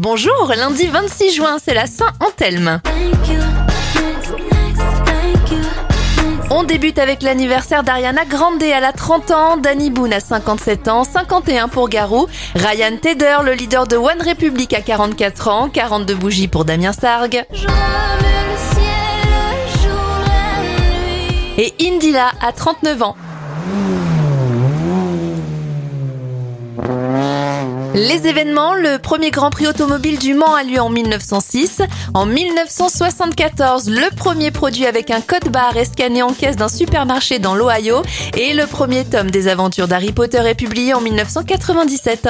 Bonjour, lundi 26 juin, c'est la Saint-Anthelme. On débute avec l'anniversaire d'Ariana Grande, à la 30 ans, Danny Boone à 57 ans, 51 pour Garou, Ryan Tedder, le leader de One Republic à 44 ans, 42 bougies pour Damien Sargue. Et Indila à 39 ans. Les événements, le premier Grand Prix automobile du Mans a lieu en 1906. En 1974, le premier produit avec un code barre est scanné en caisse d'un supermarché dans l'Ohio et le premier tome des aventures d'Harry Potter est publié en 1997.